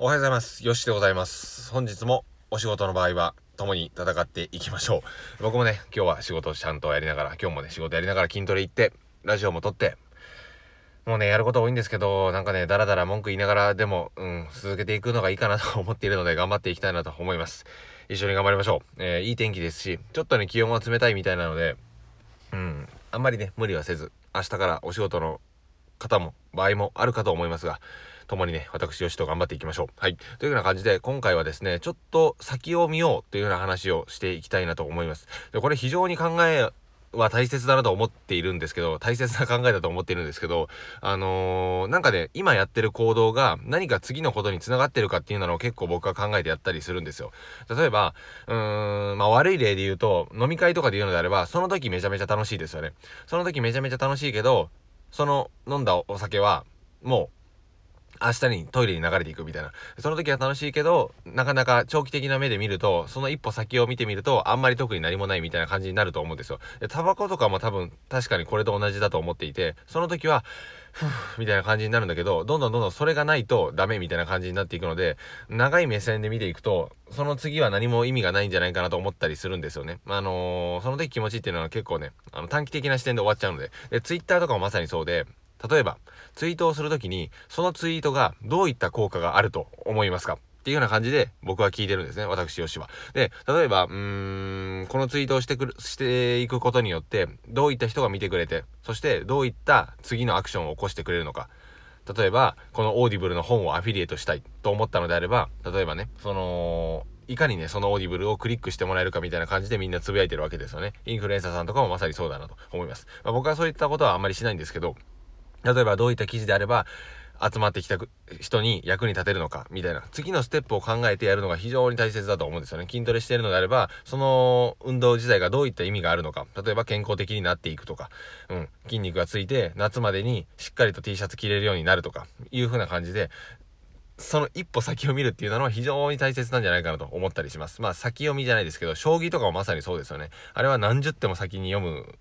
おはようございます。よしでございます。本日もお仕事の場合は共に戦っていきましょう。僕もね、今日は仕事をちゃんとやりながら、今日もね、仕事やりながら筋トレ行って、ラジオも撮って、もうね、やること多いんですけど、なんかね、だらだら文句言いながらでも、うん、続けていくのがいいかなと思っているので、頑張っていきたいなと思います。一緒に頑張りましょう。えー、いい天気ですし、ちょっとね、気温は冷たいみたいなので、うん、あんまりね、無理はせず、明日からお仕事の方も、場合もあるかと思いますが、共にね、私、吉と頑張っていきましょう。はい。というような感じで、今回はですね、ちょっと先を見ようというような話をしていきたいなと思います。で、これ非常に考えは大切だなと思っているんですけど、大切な考えだと思っているんですけど、あのー、なんかね、今やってる行動が何か次のことに繋がってるかっていうのを結構僕は考えてやったりするんですよ。例えば、うーん、まあ悪い例で言うと、飲み会とかで言うのであれば、その時めちゃめちゃ楽しいですよね。その時めちゃめちゃ楽しいけど、その飲んだお酒は、もう、明日にトイレに流れていくみたいな。その時は楽しいけど、なかなか長期的な目で見ると、その一歩先を見てみると、あんまり特に何もないみたいな感じになると思うんですよ。で、タバコとかも多分、確かにこれと同じだと思っていて、その時は、ふぅ、みたいな感じになるんだけど、どんどんどんどんそれがないとダメみたいな感じになっていくので、長い目線で見ていくと、その次は何も意味がないんじゃないかなと思ったりするんですよね。あのー、その時気持ちっていうのは結構ね、あの短期的な視点で終わっちゃうので、で、ツイッターとかもまさにそうで、例えば、ツイートをするときに、そのツイートがどういった効果があると思いますか？っていうような感じで僕は聞いてるんですね。私、よしは。で、例えば、うーん、このツイートをしてくる、していくことによって、どういった人が見てくれて、そしてどういった次のアクションを起こしてくれるのか。例えば、このオーディブルの本をアフィリエイトしたいと思ったのであれば、例えばね、その、いかにね、そのオーディブルをクリックしてもらえるかみたいな感じでみんなつぶやいてるわけですよね。インフルエンサーさんとかもまさにそうだなと思います。まあ、僕はそういったことはあんまりしないんですけど、例えばどういった記事であれば、集まってきた人に役に立てるのか、みたいな。次のステップを考えてやるのが非常に大切だと思うんですよね。筋トレしているのであれば、その運動自体がどういった意味があるのか。例えば健康的になっていくとか、うん、筋肉がついて、夏までにしっかりと T シャツ着れるようになるとか、いう風な感じで、その一歩先を見るっていうのは非常に大切なんじゃないかなと思ったりします。まあ先読みじゃないですけど、将棋とかもまさにそうですよね。あれは何十手も先に読む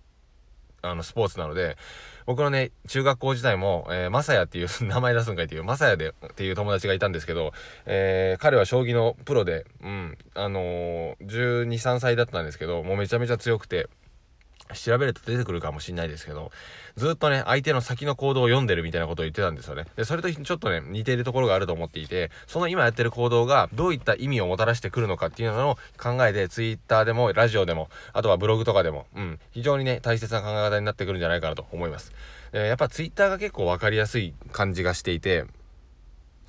あの、スポーツなので、僕のね、中学校時代も、えー、まさやっていう 名前出すんかいっていう、まさやでっていう友達がいたんですけど、えー、彼は将棋のプロで、うん、あのー、12、3歳だったんですけど、もうめちゃめちゃ強くて、調べると出てくるかもしんないですけど、ずっとね、相手の先の行動を読んでるみたいなことを言ってたんですよね。で、それとちょっとね、似ているところがあると思っていて、その今やってる行動がどういった意味をもたらしてくるのかっていうのを考えて、ツイッターでも、ラジオでも、あとはブログとかでも、うん、非常にね、大切な考え方になってくるんじゃないかなと思います。やっぱツイッターが結構わかりやすい感じがしていて、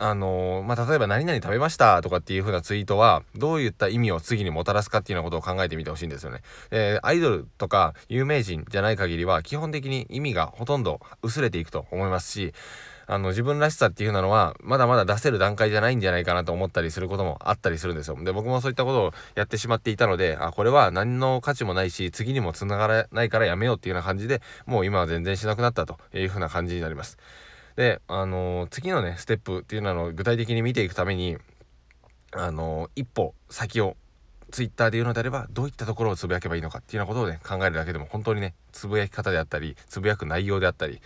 あのー、まあ、例えば何々食べましたとかっていう風なツイートは、どういった意味を次にもたらすかっていうようなことを考えてみてほしいんですよね。えー、アイドルとか有名人じゃない限りは、基本的に意味がほとんど薄れていくと思いますし、あの、自分らしさっていうのは、まだまだ出せる段階じゃないんじゃないかなと思ったりすることもあったりするんですよ。で、僕もそういったことをやってしまっていたので、あ、これは何の価値もないし、次にも繋がらないからやめようっていうような感じで、もう今は全然しなくなったという風な感じになります。で、あのー、次のね、ステップっていうのを具体的に見ていくために、あのー、一歩先を、ツイッターで言うのであれば、どういったところをつぶやけばいいのかっていうようなことをね、考えるだけでも、本当にね、つぶやき方であったり、つぶやく内容であったり、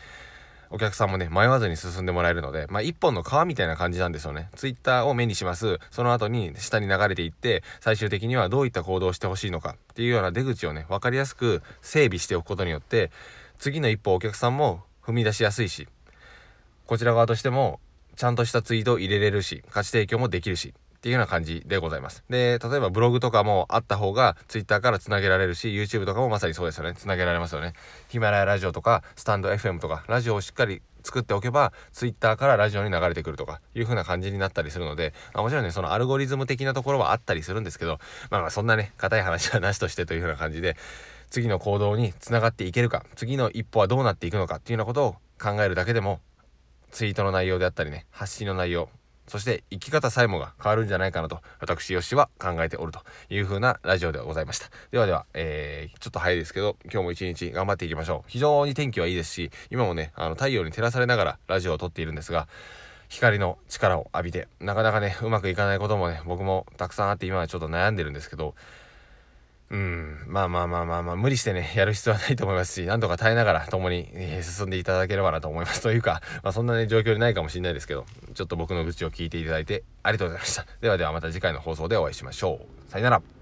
お客さんもね、迷わずに進んでもらえるので、まあ、一本の川みたいな感じなんですよね。ツイッターを目にします。その後に下に流れていって、最終的にはどういった行動をしてほしいのかっていうような出口をね、分かりやすく整備しておくことによって、次の一歩お客さんも踏み出しやすいし、こちら側としても、ちゃんとしたツイートを入れれるし、価値提供もできるし、っていうような感じでございます。で、例えばブログとかもあった方が Twitter から繋げられるし、YouTube とかもまさにそうですよね。繋げられますよね。ヒマラヤラジオとか、スタンド FM とか、ラジオをしっかり作っておけば、Twitter からラジオに流れてくるとか、いう風な感じになったりするので、まあ、もちろんね、そのアルゴリズム的なところはあったりするんですけど、まあまあそんなね、硬い話はなしとしてという風な感じで、次の行動に繋がっていけるか、次の一歩はどうなっていくのかっていうようなことを考えるだけでも、ツイートの内容であったりね、発信の内容、そして生き方さえもが変わるんじゃないかなと、私、よしは考えておるという風なラジオでございました。ではでは、えー、ちょっと早いですけど、今日も一日頑張っていきましょう。非常に天気はいいですし、今もね、あの、太陽に照らされながらラジオを撮っているんですが、光の力を浴びて、なかなかね、うまくいかないこともね、僕もたくさんあって今はちょっと悩んでるんですけど、うん。まあまあまあまあまあ無理してね やる必要はないと思いますしなんとか耐えながら共に、えー、進んでいただければなと思いますというか、まあ、そんなね状況でないかもしれないですけどちょっと僕の愚痴を聞いていただいてありがとうございました。ではではまた次回の放送でお会いしましょう。さよなら。